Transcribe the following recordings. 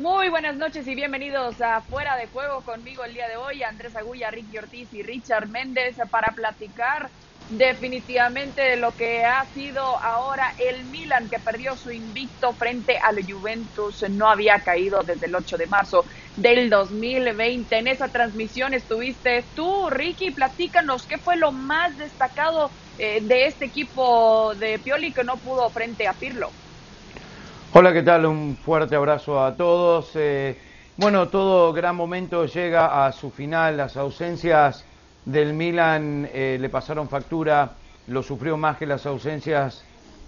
Muy buenas noches y bienvenidos a Fuera de Juego conmigo el día de hoy, Andrés Agulla, Ricky Ortiz y Richard Méndez para platicar definitivamente de lo que ha sido ahora el Milan que perdió su invicto frente al Juventus, no había caído desde el 8 de marzo del 2020. En esa transmisión estuviste tú, Ricky, platícanos qué fue lo más destacado eh, de este equipo de Pioli que no pudo frente a Pirlo. Hola, ¿qué tal? Un fuerte abrazo a todos. Eh, bueno, todo gran momento llega a su final. Las ausencias del Milan eh, le pasaron factura, lo sufrió más que las ausencias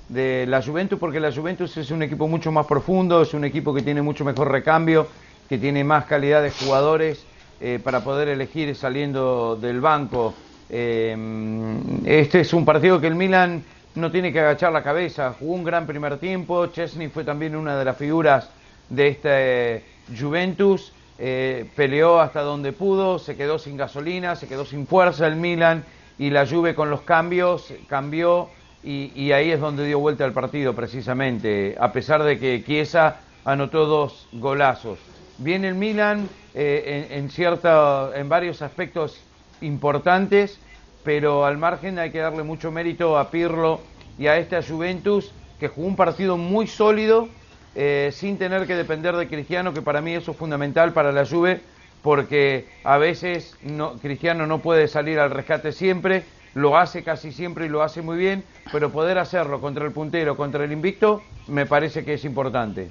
de la Juventus, porque la Juventus es un equipo mucho más profundo, es un equipo que tiene mucho mejor recambio, que tiene más calidad de jugadores eh, para poder elegir saliendo del banco. este es un partido que el Milan no tiene que agachar la cabeza. Jugó un gran primer tiempo. Chesney fue también una de las figuras de este Juventus. Eh, peleó hasta donde pudo, se quedó sin gasolina, se quedó sin fuerza el Milan y la Juve con los cambios cambió y, ahí es donde dio vuelta el partido precisamente, a pesar de que Chiesa anotó dos golazos. Viene el Milan eh, en, en, en varios aspectos importantes pero al margen hay que darle mucho mérito a Pirlo y a esta Juventus, que jugó un partido muy sólido, eh, sin tener que depender de Cristiano, que para mí eso es fundamental para la Juve, porque a veces no, Cristiano no puede salir al rescate siempre, lo hace casi siempre y lo hace muy bien, pero poder hacerlo contra el puntero, contra el invicto, me parece que es importante.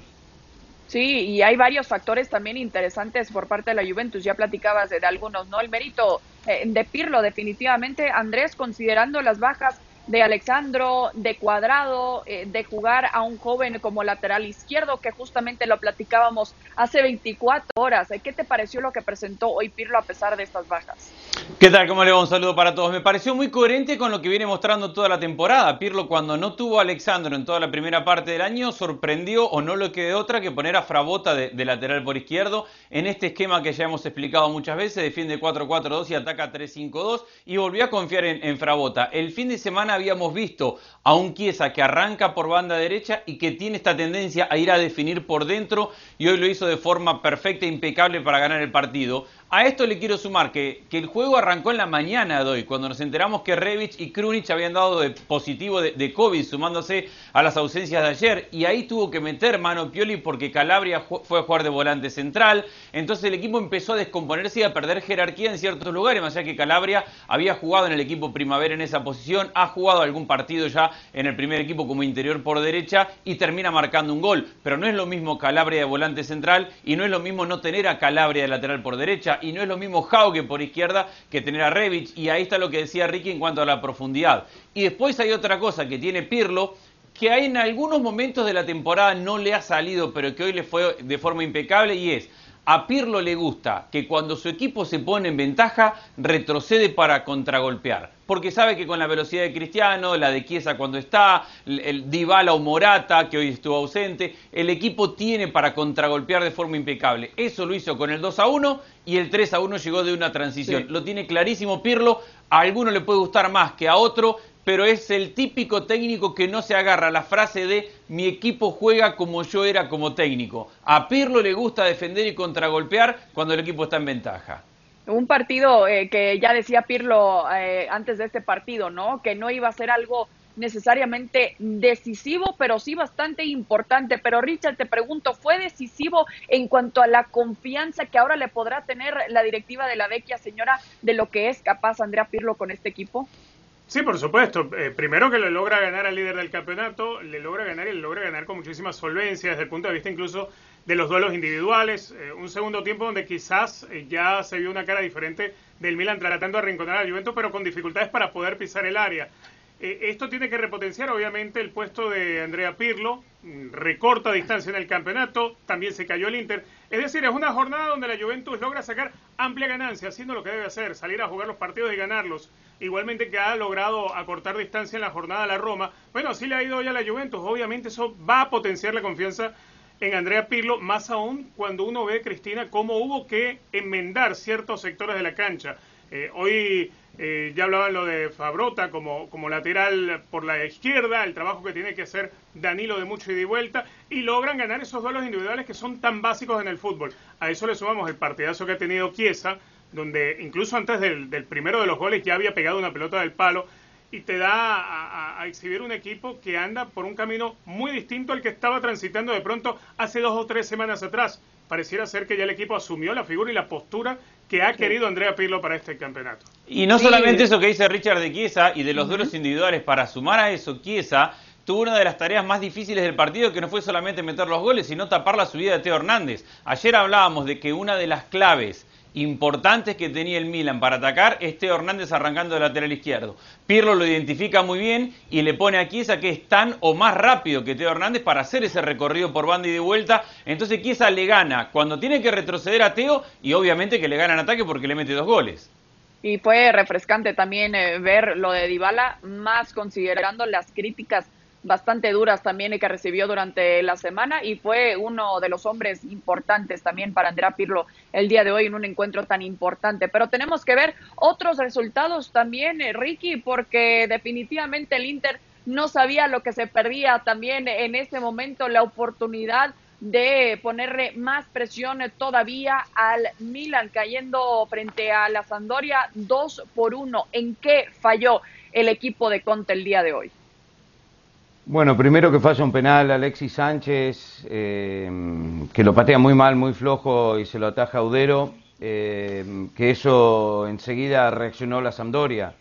Sí, y hay varios factores también interesantes por parte de la Juventus. Ya platicabas de, algunos, ¿no? El mérito de Pirlo, definitivamente, Andrés, considerando las bajas de Alexandro, de Cuadrado, eh, de jugar a un joven como lateral izquierdo, que justamente lo platicábamos hace 24 horas. Eh, ¿Qué te pareció lo que presentó hoy Pirlo a pesar de estas bajas? ¿Qué tal? ¿Cómo le va? Un saludo para todos. Me pareció muy coherente con lo que viene mostrando toda la temporada. Pirlo, cuando no tuvo a Alexandro en toda la primera parte del año, sorprendió o no le quedó otra que poner a Frabota de, lateral por izquierdo en este esquema que ya hemos explicado muchas veces. Defiende 4-4-2 y ataca 3-5-2 y volvió a confiar en, Frabota. El fin de semana habíamos visto a un Chiesa que arranca por banda derecha y que tiene esta tendencia a ir a definir por dentro y hoy lo hizo de forma perfecta e impecable para ganar el partido. A esto le quiero sumar que, que, el juego arrancó en la mañana de hoy, cuando nos enteramos que Revich y Krunic habían dado de positivo de, COVID, sumándose a las ausencias de ayer, y ahí tuvo que meter mano Pioli porque Calabria fue a jugar de volante central, entonces el equipo empezó a descomponerse y a perder jerarquía en ciertos lugares, más allá que Calabria había jugado en el equipo primavera en esa posición, ha jugado algún partido ya en el primer equipo como interior por derecha y termina marcando un gol, pero no es lo mismo Calabria de volante central y no es lo mismo no tener a Calabria de lateral por derecha y no es lo mismo Hauge por izquierda que tener a Revich. Y ahí está lo que decía Ricky en cuanto a la profundidad. Y después hay otra cosa que tiene Pirlo, que en algunos momentos de la temporada no le ha salido, pero que hoy le fue de forma impecable, y es a Pirlo le gusta que cuando su equipo se pone en ventaja, retrocede para contragolpear. Porque sabe que con la velocidad de Cristiano, la de Chiesa cuando está, el Dybala o Morata, que hoy estuvo ausente, el equipo tiene para contragolpear de forma impecable. Eso lo hizo con el 2 a 1 y el 3 a 1 llegó de una transición. Lo tiene clarísimo Pirlo. A alguno le puede gustar más que a otro, pero es el típico técnico que no se agarra la frase de mi equipo juega como yo era como técnico. A Pirlo le gusta defender y contragolpear cuando el equipo está en ventaja. Un partido eh, que ya decía Pirlo eh, antes de este partido, ¿no? Que no iba a ser algo necesariamente decisivo, pero sí bastante importante. Pero Richard, te pregunto, ¿fue decisivo en cuanto a la confianza que ahora le podrá tener la directiva de la vecchia señora de lo que es capaz Andrea Pirlo con este equipo? Sí, por supuesto. Eh, primero que le logra ganar al líder del campeonato, le logra ganar y le logra ganar con muchísima solvencia desde el punto de vista incluso de los duelos individuales. Eh, un segundo tiempo donde quizás eh, ya se vio una cara diferente del Milan tratando de arrinconar al Juventus, pero con dificultades para poder pisar el área. esto tiene que repotenciar obviamente el puesto de Andrea Pirlo, recorta distancia en el campeonato, también se cayó el Inter. Es decir, es una jornada donde la Juventus logra sacar amplia ganancia, haciendo lo que debe hacer, salir a jugar los partidos y ganarlos igualmente que ha logrado acortar distancia en la jornada a la Roma. Bueno, así le ha ido hoy a la Juventus. Obviamente eso va a potenciar la confianza en Andrea Pirlo, más aún cuando uno ve, Cristina, cómo hubo que enmendar ciertos sectores de la cancha. Eh, hoy Eh, ya hablaban lo de Fabrota como, como lateral por la izquierda, el trabajo que tiene que hacer Danilo de mucho ida y vuelta, y logran ganar esos duelos individuales que son tan básicos en el fútbol. A eso le sumamos el partidazo que ha tenido Chiesa, donde incluso antes del, primero de los goles ya había pegado una pelota del palo, y te da a, exhibir un equipo que anda por un camino muy distinto al que estaba transitando de pronto hace dos o tres semanas atrás. Pareciera ser que ya el equipo asumió la figura y la postura que ha querido Andrea Pirlo para este campeonato. Y no solamente eso que dice Richard de Chiesa y de los duelos individuales, para sumar a eso, Chiesa tuvo una de las tareas más difíciles del partido, que no fue solamente meter los goles, sino tapar la subida de Teo Hernández. Ayer hablábamos de que una de las claves importantes que tenía el Milan para atacar es Teo Hernández arrancando de lateral izquierdo. Pirlo lo identifica muy bien y le pone a Chiesa que es tan o más rápido que Teo Hernández para hacer ese recorrido por banda y de vuelta. Entonces Chiesa le gana cuando tiene que retroceder a Teo y obviamente que le gana en ataque porque le mete dos goles. Y fue refrescante también eh, ver lo de Dybala, más considerando las críticas bastante duras también que recibió durante la semana y fue uno de los hombres importantes también para Andrea Pirlo el día de hoy en un encuentro tan importante. Pero tenemos que ver otros resultados también, eh, Ricky, porque definitivamente el Inter no sabía lo que se perdía también en este momento, la oportunidad de ponerle más presión todavía al Milan, cayendo frente a la Sandoria dos por uno. ¿En qué falló el equipo de Conte el día de hoy? Bueno, primero que falla un penal Alexis Sánchez, eh, que lo patea muy mal, muy flojo y se lo ataja Udero, eh, que eso enseguida reaccionó la Sampdoria.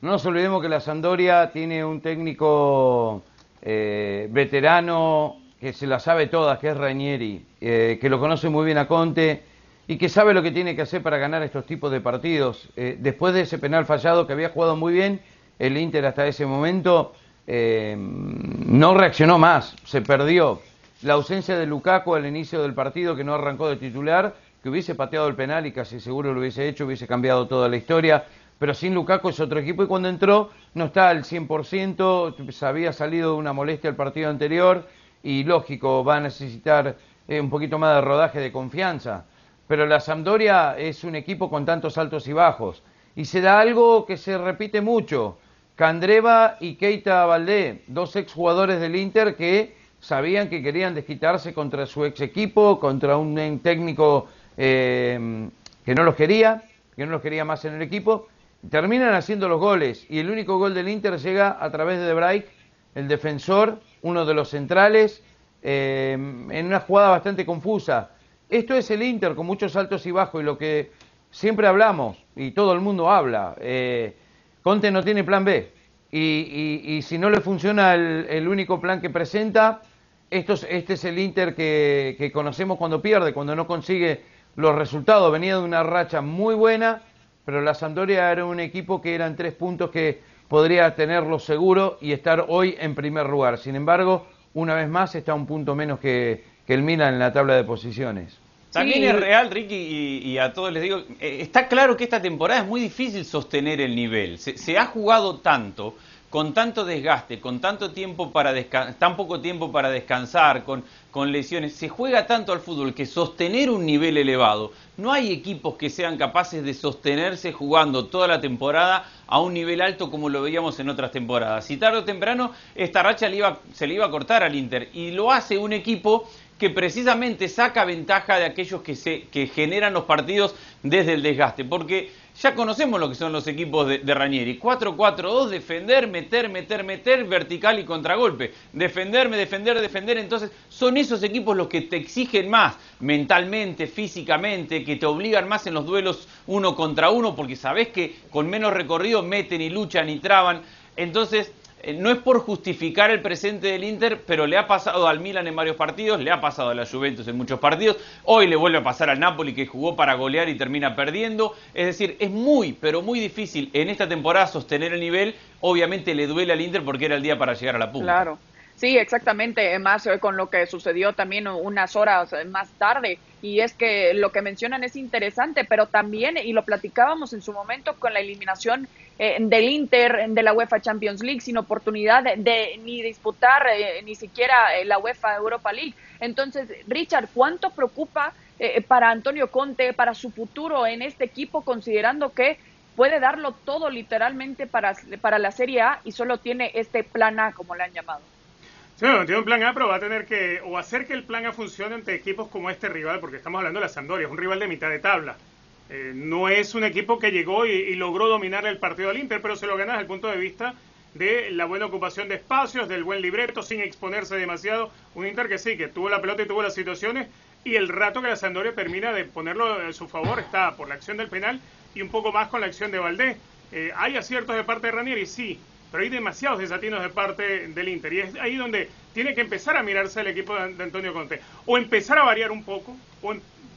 No nos olvidemos que la Sampdoria tiene un técnico eh, veterano que se la sabe todas, que es Rainieri, que lo conoce muy bien a Conte y que sabe lo que tiene que hacer para ganar estos tipos de partidos. después de ese penal fallado que había jugado muy bien, el Inter hasta ese momento eh, no reaccionó más, se perdió. La ausencia de Lukaku al inicio del partido, que no arrancó de titular, que hubiese pateado el penal y casi seguro lo hubiese hecho, hubiese cambiado toda la historia. Pero sin Lukaku es otro equipo y cuando entró no está al 100%, se había salido de una molestia el partido anterior y lógico, va a necesitar eh, un poquito más de rodaje de confianza. Pero la Sampdoria es un equipo con tantos altos y bajos. Y se da algo que se repite mucho. Candreva y Keita Valdé, dos exjugadores del Inter que sabían que querían desquitarse contra su ex equipo, contra un técnico eh, que no los quería, que no los quería más en el equipo, terminan haciendo los goles y el único gol del Inter llega a través de De el defensor, uno de los centrales, eh, en una jugada bastante confusa. Esto es el Inter con muchos altos y bajos y lo que siempre hablamos y todo el mundo habla. Eh, Conte no tiene plan B. Y, si no le funciona el, único plan que presenta, este es el Inter que, conocemos cuando pierde, cuando no consigue los resultados. Venía de una racha muy buena, pero la Sampdoria era un equipo que eran tres puntos que podría tenerlo seguro y estar hoy en primer lugar. Sin embargo, una vez más está un punto menos que, que el Milan en la tabla de posiciones. También es real, Ricky, y, a todos les digo, eh, está claro que esta temporada es muy difícil sostener el nivel. Se, ha jugado tanto, con tanto desgaste, con tanto tiempo para tan poco tiempo para descansar, con, con lesiones, se juega tanto al fútbol que sostener un nivel elevado, no hay equipos que sean capaces de sostenerse jugando toda la temporada a un nivel alto como lo veíamos en otras temporadas. Si tarde o temprano esta racha se le iba a cortar al Inter y lo hace un equipo que precisamente saca ventaja de aquellos que, se, que generan los partidos desde el desgaste, porque ya conocemos lo que son los equipos de, de Ranieri, 4-4-2, defender, meter, meter, meter, vertical y contragolpe, defenderme, defender, defender, entonces son esos equipos los que te exigen más mentalmente, físicamente, que te obligan más en los duelos uno contra uno, porque sabes que con menos recorrido meten y luchan y traban, entonces no es por justificar el presente del Inter, pero le ha pasado al Milan en varios partidos, le ha pasado a la Juventus en muchos partidos, hoy le vuelve a pasar al Napoli que jugó para golear y termina perdiendo, es decir, es muy, pero muy difícil en esta temporada sostener el nivel, obviamente le duele al Inter porque era el día para llegar a la punta. Claro. Sí, exactamente, más eh, con lo que sucedió también unas horas eh, más tarde. Y es que lo que mencionan es interesante, pero también, y lo platicábamos en su momento con la eliminación eh, del Inter de la UEFA Champions League, sin oportunidad de, ni disputar ni siquiera la UEFA Europa League. Entonces, Richard, ¿cuánto preocupa para Antonio Conte, para su futuro en este equipo, considerando que puede darlo todo literalmente para, para la Serie A y solo tiene este plan A, como le han llamado. Sí, bueno, tiene un plan A, pero va a tener que o hacer que el plan A funcione ante equipos como este rival, porque estamos hablando de la Sampdoria, es un rival de mitad de tabla. Eh, no es un equipo que llegó y, logró dominar el partido al Inter, pero se lo gana desde el punto de vista de la buena ocupación de espacios, del buen libreto, sin exponerse demasiado. Un Inter que sí, que tuvo la pelota y tuvo las situaciones, y el rato que la Sampdoria termina de ponerlo a su favor está por la acción del penal y un poco más con la acción de Valdés. Eh, hay aciertos de parte de Ranieri, sí, pero hay demasiados desatinos de parte del Inter. Y es ahí donde tiene que empezar a mirarse el equipo de, Antonio Conte. O empezar a variar un poco,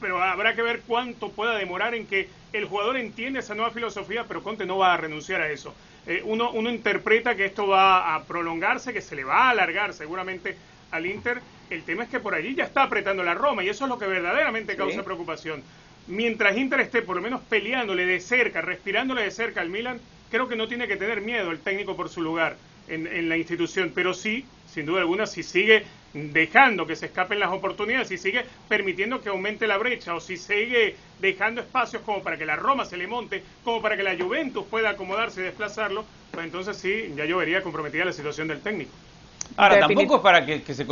pero habrá que ver cuánto pueda demorar en que el jugador entienda esa nueva filosofía, pero Conte no va a renunciar a eso. Eh, uno, uno interpreta que esto va a prolongarse, que se le va a alargar seguramente al Inter. El tema es que por allí ya está apretando la Roma y eso es lo que verdaderamente causa preocupación. Mientras Inter esté por lo menos peleándole de cerca, respirándole de cerca al Milan, creo que no tiene que tener miedo el técnico por su lugar en, la institución, pero sí, sin duda alguna, si sigue dejando que se escapen las oportunidades, si sigue permitiendo que aumente la brecha o si sigue dejando espacios como para que la Roma se le monte, como para que la Juventus pueda acomodarse y desplazarlo, pues entonces sí, ya yo vería comprometida la situación del técnico. Ahora, tampoco es para que, se,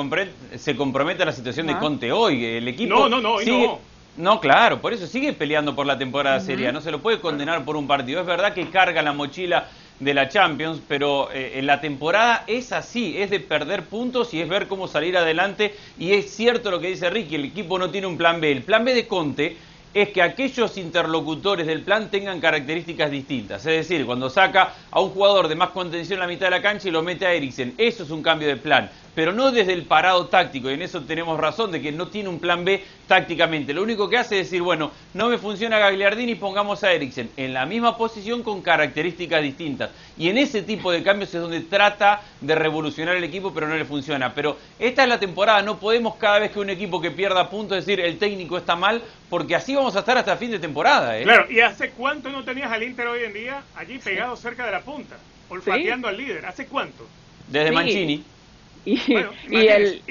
se, comprometa la situación de Conte hoy. El equipo no, no, no, no. No, claro, por eso sigue peleando por la temporada seria. No se lo puede condenar por un partido. Es verdad que carga la mochila de la Champions, pero eh, en la temporada es así, es de perder puntos y es ver cómo salir adelante. Y es cierto lo que dice Ricky, el equipo no tiene un plan B. El plan B de Conte es que aquellos interlocutores del plan tengan características distintas. Es decir, cuando saca a un jugador de más contención en la mitad de la cancha y lo mete a Eriksen, eso es un cambio de plan pero no desde el parado táctico, y en eso tenemos razón de que no tiene un plan B tácticamente. Lo único que hace es decir, bueno, no me funciona Gagliardini, pongamos a Eriksen en la misma posición con características distintas. Y en ese tipo de cambios es donde trata de revolucionar el equipo, pero no le funciona. Pero esta es la temporada, no podemos cada vez que un equipo que pierda puntos decir el técnico está mal, porque así vamos a estar hasta fin de temporada. ¿eh? Claro, ¿y hace cuánto no tenías al Inter hoy en día allí pegado cerca de la punta, olfateando al líder? ¿Hace cuánto? Desde Mancini. Y, y el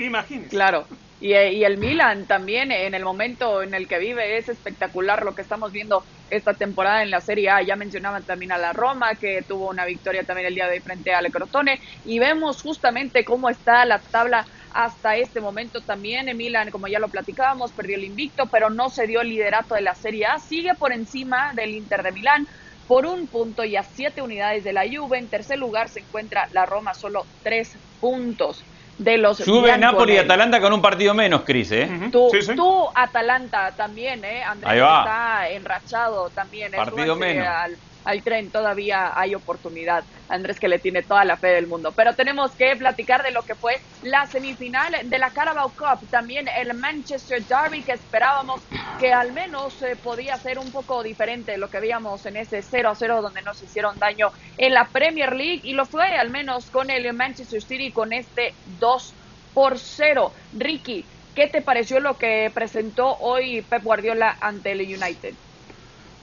claro y, y, el Milan también en el momento en el que vive es espectacular lo que estamos viendo esta temporada en la Serie A ya mencionaban también a la Roma que tuvo una victoria también el día de hoy frente al Crotone y vemos justamente cómo está la tabla hasta este momento también en Milan como ya lo platicábamos perdió el invicto pero no se dio el liderato de la Serie A sigue por encima del Inter de Milán por un punto y a siete unidades de la Juve. En tercer lugar se encuentra la Roma, solo tres puntos de los Sube Napoli y Atalanta con un partido menos, Cris, ¿eh? tú, tú, Atalanta también, ¿eh? Andrés está enrachado también. Partido menos al tren todavía hay oportunidad. Andrés que le tiene toda la fe del mundo. Pero tenemos que platicar de lo que fue la semifinal de la Carabao Cup. También el Manchester Derby que esperábamos que al menos eh, podía ser un poco diferente de lo que veíamos en ese 0 a 0 donde nos hicieron daño en la Premier League. Y lo fue al menos con el Manchester City con este 2 por 0. Ricky, ¿qué te pareció lo que presentó hoy Pep Guardiola ante el United?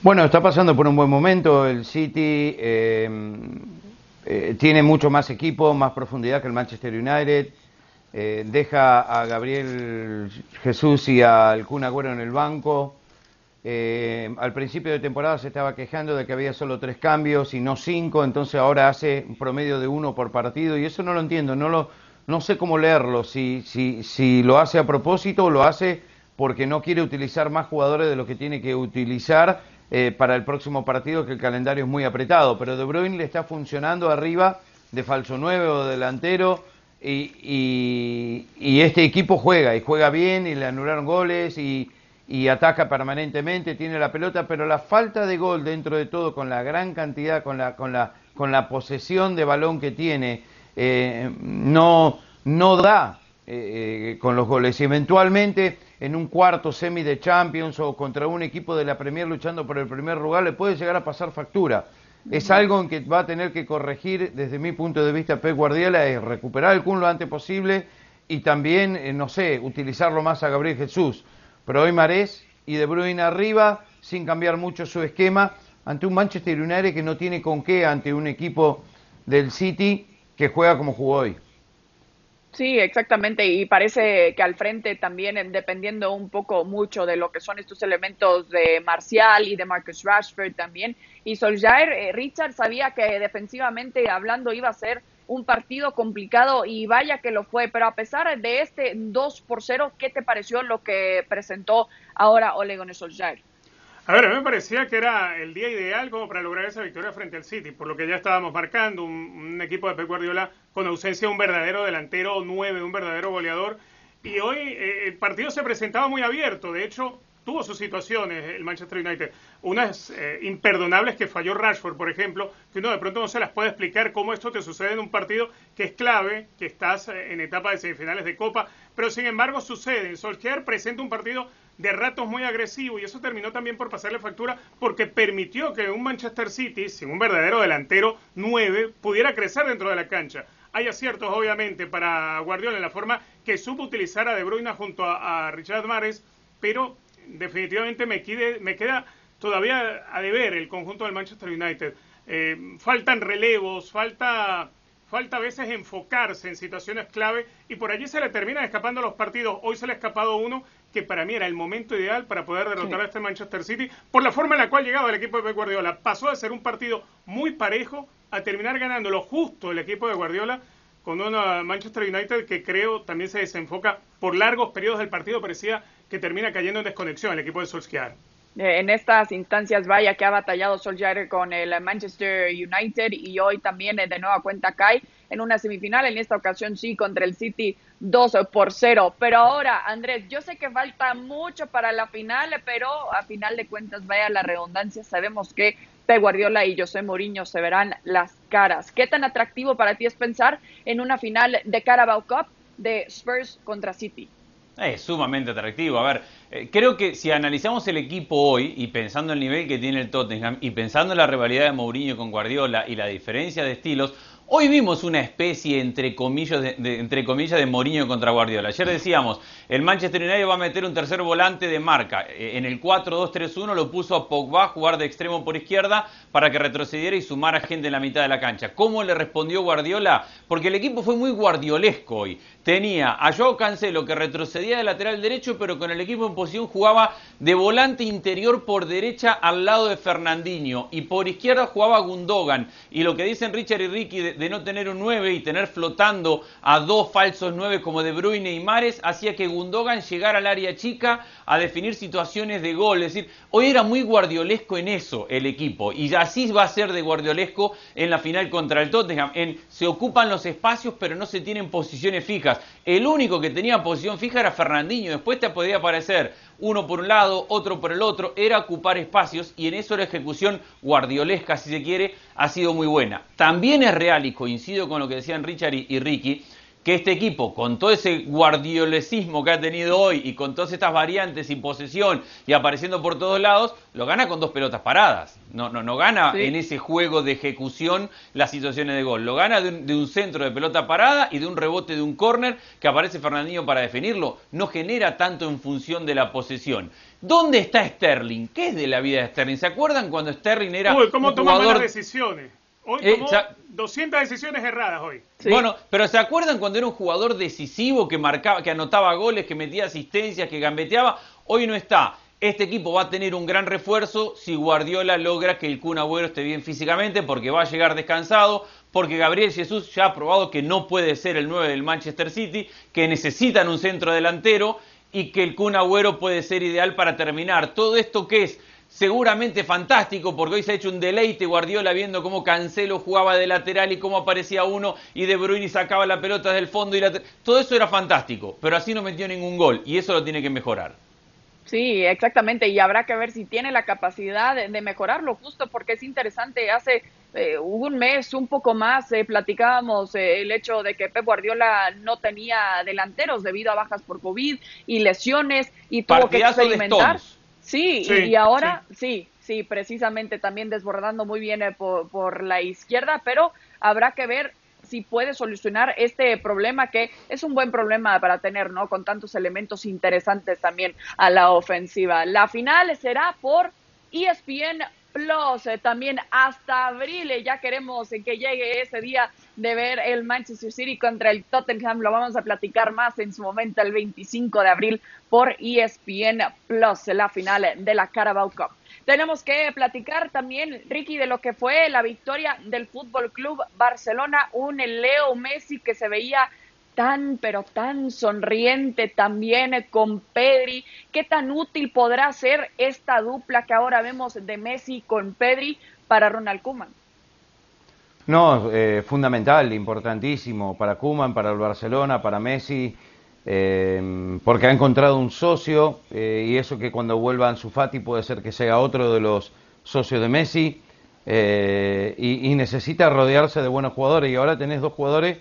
Bueno, está pasando por un buen momento. El City eh, eh, tiene mucho más equipo, más profundidad que el Manchester United. Eh, deja a Gabriel Jesús y al Kun Agüero en el banco. al principio de temporada se estaba quejando de que había solo tres cambios y no cinco, entonces ahora hace un promedio de uno por partido y eso no lo entiendo, no, lo, no sé cómo leerlo, si, si, si lo hace a propósito o lo hace porque no quiere utilizar más jugadores de los que tiene que utilizar eh, para el próximo partido, que el calendario es muy apretado. Pero De Bruyne le está funcionando arriba de falso 9 o delantero. Y, este equipo juega, y juega bien, y le anularon goles, y, ataca permanentemente, tiene la pelota, pero la falta de gol dentro de todo, con la gran cantidad, con la, con la, con la posesión de balón que tiene, eh, no, no da eh, con los goles. Y eventualmente en un cuarto semi de Champions o contra un equipo de la Premier luchando por el primer lugar, le puede llegar a pasar factura. Es algo en que va a tener que corregir desde mi punto de vista Pep Guardiola, es recuperar el Kun lo antes posible y también, eh, no sé, utilizarlo más a Gabriel Jesús. Pero hoy Marés y De Bruyne arriba, sin cambiar mucho su esquema, ante un Manchester United que no tiene con qué ante un equipo del City que juega como jugó hoy. Sí, exactamente. Y parece que al frente también, dependiendo un poco mucho de lo que son estos elementos de Marcial y de Marcus Rashford también. Y Solskjaer, eh, Richard sabía que defensivamente hablando iba a ser un partido complicado y vaya que lo fue. Pero a pesar de este 2 por 0, ¿qué te pareció lo que presentó ahora Ole Gunnar? A ver, a mí me parecía que era el día ideal como para lograr esa victoria frente al City, por lo que ya estábamos marcando, un, equipo de Pep Guardiola con ausencia de un verdadero delantero 9, un verdadero goleador. Y hoy eh, el partido se presentaba muy abierto, de hecho tuvo sus situaciones el Manchester United, unas eh, imperdonables que falló Rashford, por ejemplo, que uno de pronto no se las puede explicar cómo esto te sucede en un partido que es clave, que estás eh, en etapa de semifinales de Copa, pero sin embargo sucede. Solskjaer presenta un partido de ratos muy agresivo y eso terminó también por pasarle factura porque permitió que un Manchester City, sin un verdadero delantero 9, pudiera crecer dentro de la cancha. Hay aciertos, obviamente, para Guardiola en la forma que supo utilizar a De Bruyne junto a, Richard Mares, pero definitivamente me, me queda todavía a deber el conjunto del Manchester United. Eh, faltan relevos, falta, falta a veces enfocarse en situaciones clave y por allí se le terminan escapando los partidos. Hoy se le ha escapado uno que para mí era el momento ideal para poder derrotar a este Manchester City por la forma en la cual llegaba el equipo de Pep Guardiola. Pasó de ser un partido muy parejo a terminar ganando lo justo el equipo de Guardiola con una Manchester United que creo también se desenfoca por largos periodos del partido, parecía que termina cayendo en desconexión el equipo de Solskjaer. Eh, en estas instancias, vaya que ha batallado Solskjaer con el Manchester United y hoy también eh, de nueva cuenta cae en una semifinal, en esta ocasión sí contra el City 2 por 0. Pero ahora, Andrés, yo sé que falta mucho para la final, pero a final de cuentas, vaya la redundancia, sabemos que Pep Guardiola y José Mourinho se verán las caras. ¿Qué tan atractivo para ti es pensar en una final de Carabao Cup de Spurs contra City? Es sumamente atractivo. A ver, eh, creo que si analizamos el equipo hoy y pensando el nivel que tiene el Tottenham y pensando en la rivalidad de Mourinho con Guardiola y la diferencia de estilos, Hoy vimos una especie, entre comillas, de, de Mourinho contra Guardiola. Ayer decíamos, el Manchester United va a meter un tercer volante de marca. Eh, en el 4-2-3-1 lo puso a Pogba a jugar de extremo por izquierda para que retrocediera y sumara gente en la mitad de la cancha. ¿Cómo le respondió Guardiola? Porque el equipo fue muy guardiolesco hoy. Tenía a Joao Cancelo que retrocedía de lateral derecho, pero con el equipo en posición jugaba de volante interior por derecha al lado de Fernandinho. Y por izquierda jugaba Gundogan. Y lo que dicen Richard y Ricky de, de no tener un 9 y tener flotando a dos falsos 9 como De Bruyne y Mares hacía que Gundogan llegara al área chica a definir situaciones de gol. Es decir, hoy era muy guardiolesco en eso el equipo y así va a ser de guardiolesco en la final contra el Tottenham. En, se ocupan los espacios pero no se tienen posiciones fijas. El único que tenía posición fija era Fernandinho. Después te podía aparecer uno por un lado, otro por el otro, era ocupar espacios y en eso la ejecución guardiolesca, si se quiere, ha sido muy buena. También es real, y coincido con lo que decían Richard y, y Ricky, que este equipo, con todo ese guardiolesismo que ha tenido hoy y con todas estas variantes y posesión y apareciendo por todos lados, lo gana con dos pelotas paradas. No, no, no gana en ese juego de ejecución las situaciones de gol. Lo gana de un, centro de pelota parada y de un rebote de un córner que aparece Fernandinho para definirlo. No genera tanto en función de la posesión. ¿Dónde está Sterling? ¿Qué es de la vida de Sterling? ¿Se acuerdan cuando Sterling era Uy, ¿cómo un jugador... decisiones? Hoy eh, tomó 200 decisiones erradas hoy. Bueno, pero ¿se acuerdan cuando era un jugador decisivo que marcaba, que anotaba goles, que metía asistencias, que gambeteaba? Hoy no está. Este equipo va a tener un gran refuerzo si Guardiola logra que el Kun Agüero esté bien físicamente, porque va a llegar descansado, porque Gabriel Jesús ya ha probado que no puede ser el 9 del Manchester City, que necesitan un centro delantero y que el Kun Agüero puede ser ideal para terminar. Todo esto que es seguramente fantástico, porque hoy se ha hecho un deleite Guardiola viendo cómo Cancelo jugaba de lateral y cómo aparecía uno y De Bruyne sacaba la pelota del fondo y todo eso era fantástico, pero así no metió ningún gol y eso lo tiene que mejorar. Sí, exactamente, y habrá que ver si tiene la capacidad de, mejorarlo justo porque es interesante, hace eh, un mes, un poco más, eh, platicábamos eh, el hecho de que Pep Guardiola no tenía delanteros debido a bajas por COVID y lesiones y tuvo que experimentar. Sí, y ahora sí. sí, precisamente también desbordando muy bien eh, por, por la izquierda, pero habrá que ver si puede solucionar este problema que es un buen problema para tener, ¿no? Con tantos elementos interesantes también a la ofensiva. La final será por ESPN Plus, eh, también hasta abril, eh, ya queremos que llegue ese día de ver el Manchester City contra el Tottenham. Lo vamos a platicar más en su momento el 25 de abril por ESPN Plus, la final de la Carabao Cup. Tenemos que platicar también, Ricky, de lo que fue la victoria del Fútbol Club Barcelona, un Leo Messi que se veía tan, pero tan sonriente también con Pedri. ¿Qué tan útil podrá ser esta dupla que ahora vemos de Messi con Pedri para Ronald Koeman? No, eh, fundamental, importantísimo para Kuman, para el Barcelona, para Messi, eh, porque ha encontrado un socio eh, y eso que cuando vuelva Ansu Fati puede ser que sea otro de los socios de Messi y, y, necesita rodearse de buenos jugadores y ahora tenés dos jugadores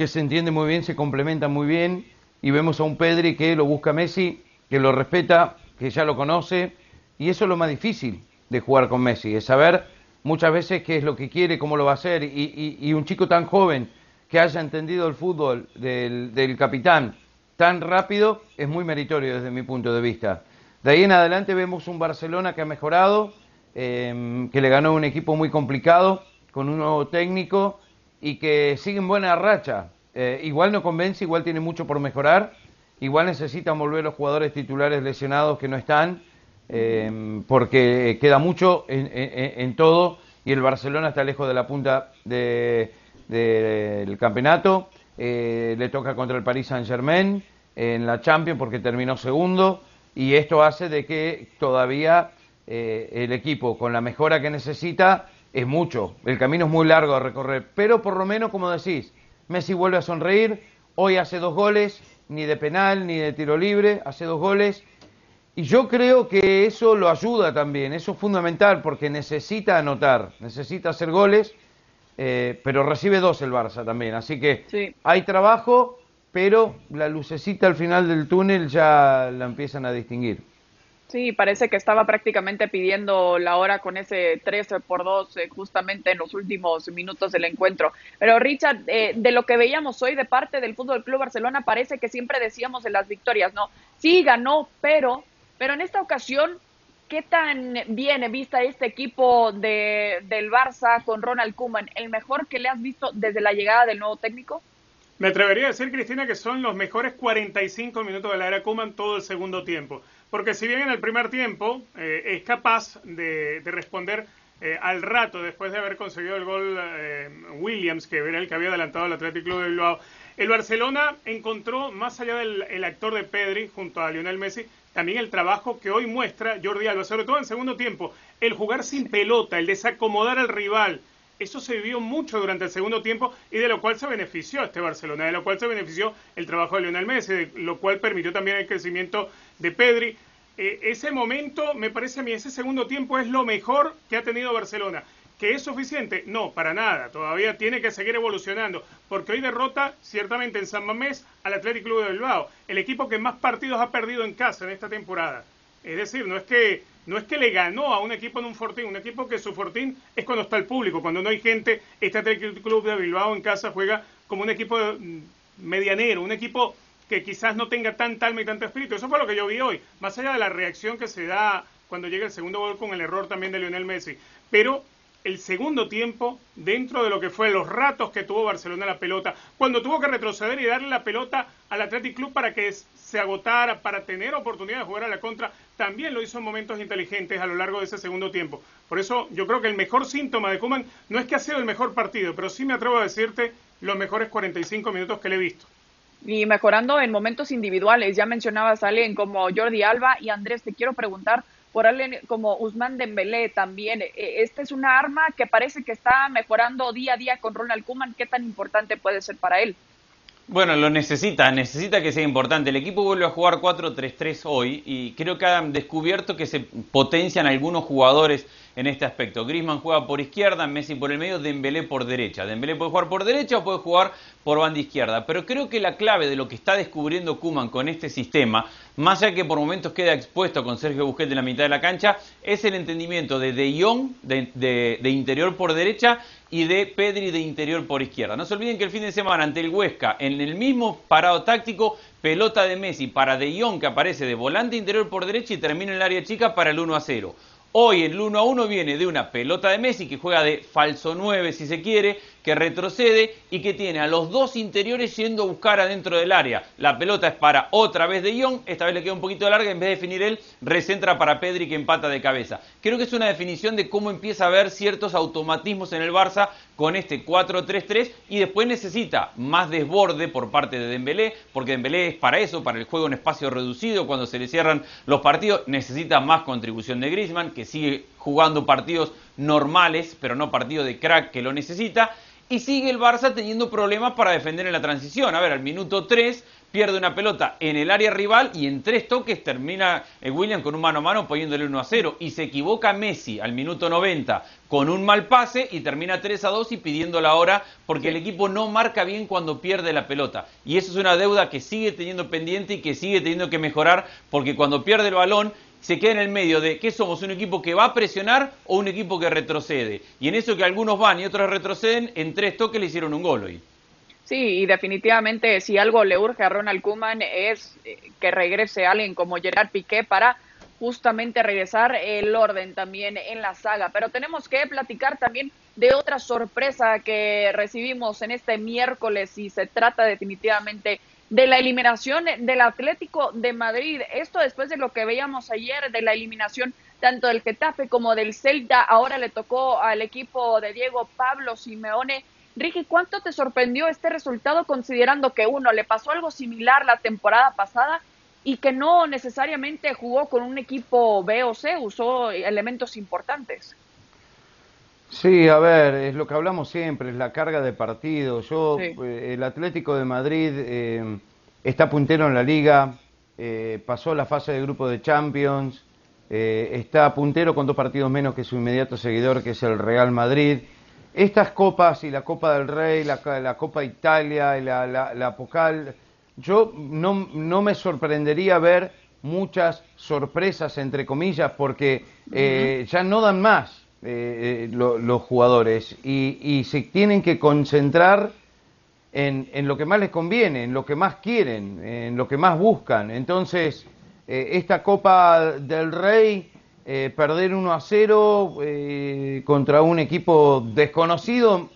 que se entienden muy bien, se complementan muy bien y vemos a un Pedri que lo busca Messi, que lo respeta, que ya lo conoce y eso es lo más difícil de jugar con Messi, es saber muchas veces qué es lo que quiere, cómo lo va a hacer, y, un chico tan joven que haya entendido el fútbol del, capitán tan rápido es muy meritorio desde mi punto de vista. De ahí en adelante vemos un Barcelona que ha mejorado, em, que le ganó un equipo muy complicado, con un nuevo técnico y que sigue en buena racha. Eh, igual no convence, igual tiene mucho por mejorar, igual necesitan volver los jugadores titulares lesionados que no están Em, porque queda mucho en, todo y el Barcelona está lejos de la punta del campeonato. Eh, le toca contra el Paris Saint Germain en la Champions porque terminó segundo y esto hace de que todavía eh, el equipo con la mejora que necesita es mucho. El camino es muy largo a recorrer, pero por lo menos, como decís, Messi vuelve a sonreír. Hoy hace dos goles, ni de penal ni de tiro libre, hace dos goles y yo creo que eso lo ayuda también, eso es fundamental porque necesita anotar, necesita hacer goles, eh, pero recibe dos el Barça también. Así que hay trabajo, pero la lucecita al final del túnel ya la empiezan a distinguir. Sí, parece que estaba prácticamente pidiendo la hora con ese 13 por 2 eh, justamente en los últimos minutos del encuentro. Pero Richard, eh, de lo que veíamos hoy de parte del Fútbol Club Barcelona, parece que siempre decíamos en las victorias, ¿no? Sí, ganó, pero pero en esta ocasión, ¿qué tan bien vista este equipo de, del Barça con Ronald Koeman? ¿El mejor que le has visto desde la llegada del nuevo técnico? Me atrevería a decir, Cristina, que son los mejores 45 minutos de la era Koeman todo el segundo tiempo. Porque si bien en el primer tiempo eh, es capaz de, responder eh, al rato después de haber conseguido el gol eh, Williams, que era el que había adelantado al Atlético de Bilbao, el Barcelona encontró, más allá del actor de Pedri junto a Lionel Messi, también el trabajo que hoy muestra Jordi Alba, sobre todo en segundo tiempo, el jugar sin pelota, el desacomodar al rival. Eso se vivió mucho durante el segundo tiempo y de lo cual se benefició este Barcelona, de lo cual se benefició el trabajo de Lionel Messi, de lo cual permitió también el crecimiento de Pedri. Eh, ese momento, me parece a mí, ese segundo tiempo es lo mejor que ha tenido Barcelona. ¿Que es suficiente? No, para nada. Todavía tiene que seguir evolucionando. Porque hoy derrota, ciertamente, en San Mamés al Athletic Club de Bilbao. El equipo que más partidos ha perdido en casa en esta temporada. Es decir, no es que, no es que le ganó a un equipo en un fortín. Un equipo que su fortín es cuando está el público. Cuando no hay gente, este Athletic Club de Bilbao en casa juega como un equipo mm, medianero. Un equipo que quizás no tenga tanta alma y tanto espíritu. Eso fue lo que yo vi hoy. Más allá de la reacción que se da cuando llega el segundo gol con el error también de Lionel Messi. Pero el segundo tiempo dentro de lo que fue los ratos que tuvo Barcelona la pelota, cuando tuvo que retroceder y darle la pelota al Athletic Club para que se agotara, para tener oportunidad de jugar a la contra, también lo hizo en momentos inteligentes a lo largo de ese segundo tiempo. Por eso yo creo que el mejor síntoma de Kuman no es que ha sido el mejor partido, pero sí me atrevo a decirte los mejores 45 minutos que le he visto. Y mejorando en momentos individuales, ya mencionabas a alguien como Jordi Alba y Andrés, te quiero preguntar por alguien como Usman Dembélé también. E, esta es una arma que parece que está mejorando día a día con Ronald Koeman. ¿Qué tan importante puede ser para él? Bueno, lo necesita, necesita que sea importante. El equipo vuelve a jugar 4-3-3 hoy y creo que han descubierto que se potencian algunos jugadores en este aspecto. Griezmann juega por izquierda, Messi por el medio, Dembélé por derecha. Dembélé puede jugar por derecha o puede jugar por banda izquierda. Pero creo que la clave de lo que está descubriendo Kuman con este sistema, más allá que por momentos queda expuesto con Sergio Busquets en la mitad de la cancha, es el entendimiento de De Jong de, de interior por derecha y de Pedri de interior por izquierda. No se olviden que el fin de semana ante el Huesca, en el mismo parado táctico, pelota de Messi para De Jong que aparece de volante interior por derecha y termina en el área chica para el 1 a 0. Hoy el 1 a 1 viene de una pelota de Messi que juega de falso 9 si se quiere, que retrocede y que tiene a los dos interiores yendo a buscar adentro del área. La pelota es para otra vez de Ion, esta vez le queda un poquito larga, en vez de definir él, recentra para Pedri que empata de cabeza. Creo que es una definición de cómo empieza a haber ciertos automatismos en el Barça con este 4-3-3 y después necesita más desborde por parte de Dembélé, porque Dembélé es para eso, para el juego en espacio reducido, cuando se le cierran los partidos, necesita más contribución de Griezmann, que sigue jugando partidos normales, pero no partidos de crack que lo necesita, y sigue el Barça teniendo problemas para defender en la transición. A ver, al minuto 3 pierde una pelota en el área rival y en tres toques termina eh, William con un mano a mano poniéndole 1 a 0. Y se equivoca Messi al minuto 90 con un mal pase y termina 3 a 2 y pidiendo la hora porque el equipo no marca bien cuando pierde la pelota. Y eso es una deuda que sigue teniendo pendiente y que sigue teniendo que mejorar porque cuando pierde el balón se queda en el medio de que somos un equipo que va a presionar o un equipo que retrocede. Y en eso que algunos van y otros retroceden, en tres toques le hicieron un gol hoy. Sí, y definitivamente si algo le urge a Ronald Koeman es eh, que regrese alguien como Gerard Piqué para justamente regresar el orden también en la saga. Pero tenemos que platicar también de otra sorpresa que recibimos en este miércoles y se trata definitivamente de la eliminación del Atlético de Madrid. Esto después de lo que veíamos ayer de la eliminación tanto del Getafe como del Celta. Ahora le tocó al equipo de Diego Pablo Simeone. Ricky, ¿cuánto te sorprendió este resultado considerando que uno le pasó algo similar la temporada pasada y que no necesariamente jugó con un equipo B o C, usó elementos importantes? Sí, a ver, es lo que hablamos siempre, es la carga de partido. Yo, eh, el Atlético de Madrid eh, está puntero en la liga, eh, pasó la fase de grupo de Champions, está puntero con dos partidos menos que su inmediato seguidor, que es el Real Madrid. Estas copas y la Copa del Rey, la, Copa Italia y la, la, Pocal, yo no, no, me sorprendería ver muchas sorpresas, entre comillas, porque ya no dan más. Eh, eh, los jugadores y, se tienen que concentrar en, lo que más les conviene, en lo que más quieren, en lo que más buscan. Entonces, eh, esta Copa del Rey, perder 1 a 0 contra un equipo desconocido,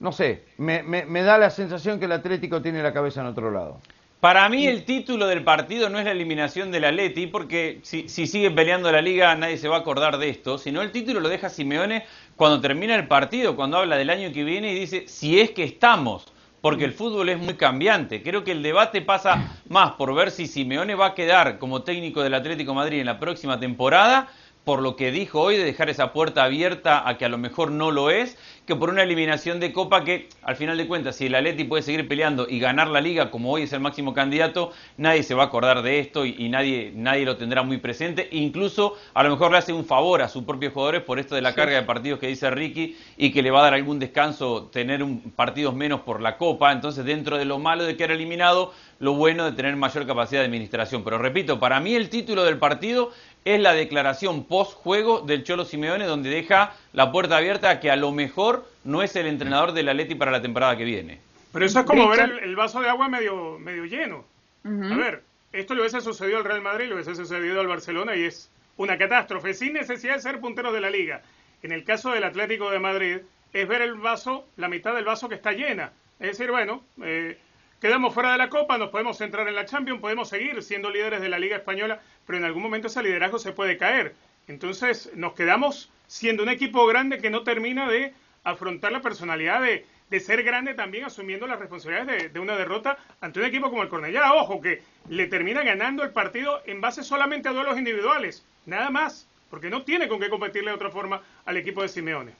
no sé, me, me da la sensación que el Atlético tiene la cabeza en otro lado. Para mí el título del partido no es la eliminación del Atleti, porque si, si sigue peleando la liga nadie se va a acordar de esto, sino el título lo deja Simeone cuando termina el partido, cuando habla del año que viene y dice si es que estamos, porque el fútbol es muy cambiante. Creo que el debate pasa más por ver si Simeone va a quedar como técnico del Atlético Madrid en la próxima temporada por lo que dijo hoy de dejar esa puerta abierta a que a lo mejor no lo es, que por una eliminación de Copa que al final de cuentas si el Atleti puede seguir peleando y ganar la liga como hoy es el máximo candidato, nadie se va a acordar de esto y, nadie, nadie lo tendrá muy presente, incluso a lo mejor le hace un favor a sus propios jugadores por esto de la carga de partidos que dice Ricky y que le va a dar algún descanso tener un, partidos menos por la Copa, entonces dentro de lo malo de que era eliminado, lo bueno de tener mayor capacidad de administración. Pero repito, para mí el título del partido es la declaración post-juego del Cholo Simeone, donde deja la puerta abierta a que a lo mejor no es el entrenador del Atleti para la temporada que viene. Pero eso es como ver el, vaso de agua medio, medio lleno. A ver, esto le hubiese sucedido al Real Madrid, le hubiese sucedido al Barcelona y es una catástrofe, sin necesidad de ser punteros de la liga. En el caso del Atlético de Madrid, es ver el vaso, la mitad del vaso que está llena. Es decir, bueno, eh, quedamos fuera de la Copa, nos podemos centrar en la Champions, podemos seguir siendo líderes de la Liga Española, pero en algún momento ese liderazgo se puede caer. Entonces nos quedamos siendo un equipo grande que no termina de afrontar la personalidad de, ser grande también asumiendo las responsabilidades de, una derrota ante un equipo como el Cornellá. Ojo, que le termina ganando el partido en base solamente a duelos individuales, nada más, porque no tiene con qué competirle de otra forma al equipo de Simeone.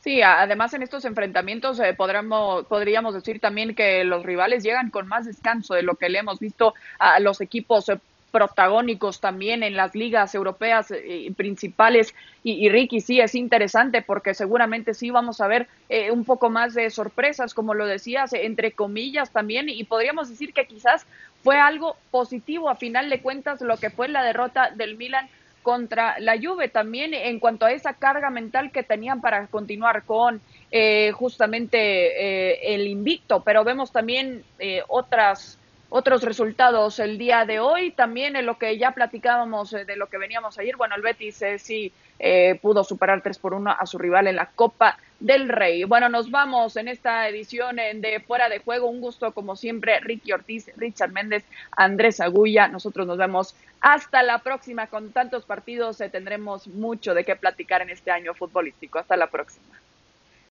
Sí, además en estos enfrentamientos eh, podríamos, podríamos decir también que los rivales llegan con más descanso de lo que le hemos visto a los equipos eh, protagónicos también en las ligas europeas eh, principales. Y, Ricky, sí, es interesante porque seguramente sí vamos a ver eh, un poco más de sorpresas, como lo decías, entre comillas también, y podríamos decir que quizás fue algo positivo a final de cuentas lo que fue la derrota del Milan contra la Juve también en cuanto a esa carga mental que tenían para continuar con eh, justamente el invicto, pero vemos también otras otros resultados el día de hoy. También en lo que ya platicábamos eh, de lo que veníamos ayer, bueno, el Betis eh, sí eh, pudo superar 3 por 1 a su rival en la Copa del Rey. Bueno, nos vamos en esta edición de Fuera de Juego. Un gusto, como siempre, Ricky Ortiz, Richard Méndez, Andrés Agulla. Nosotros nos vemos hasta la próxima. Con tantos partidos eh, tendremos mucho de qué platicar en este año futbolístico. Hasta la próxima.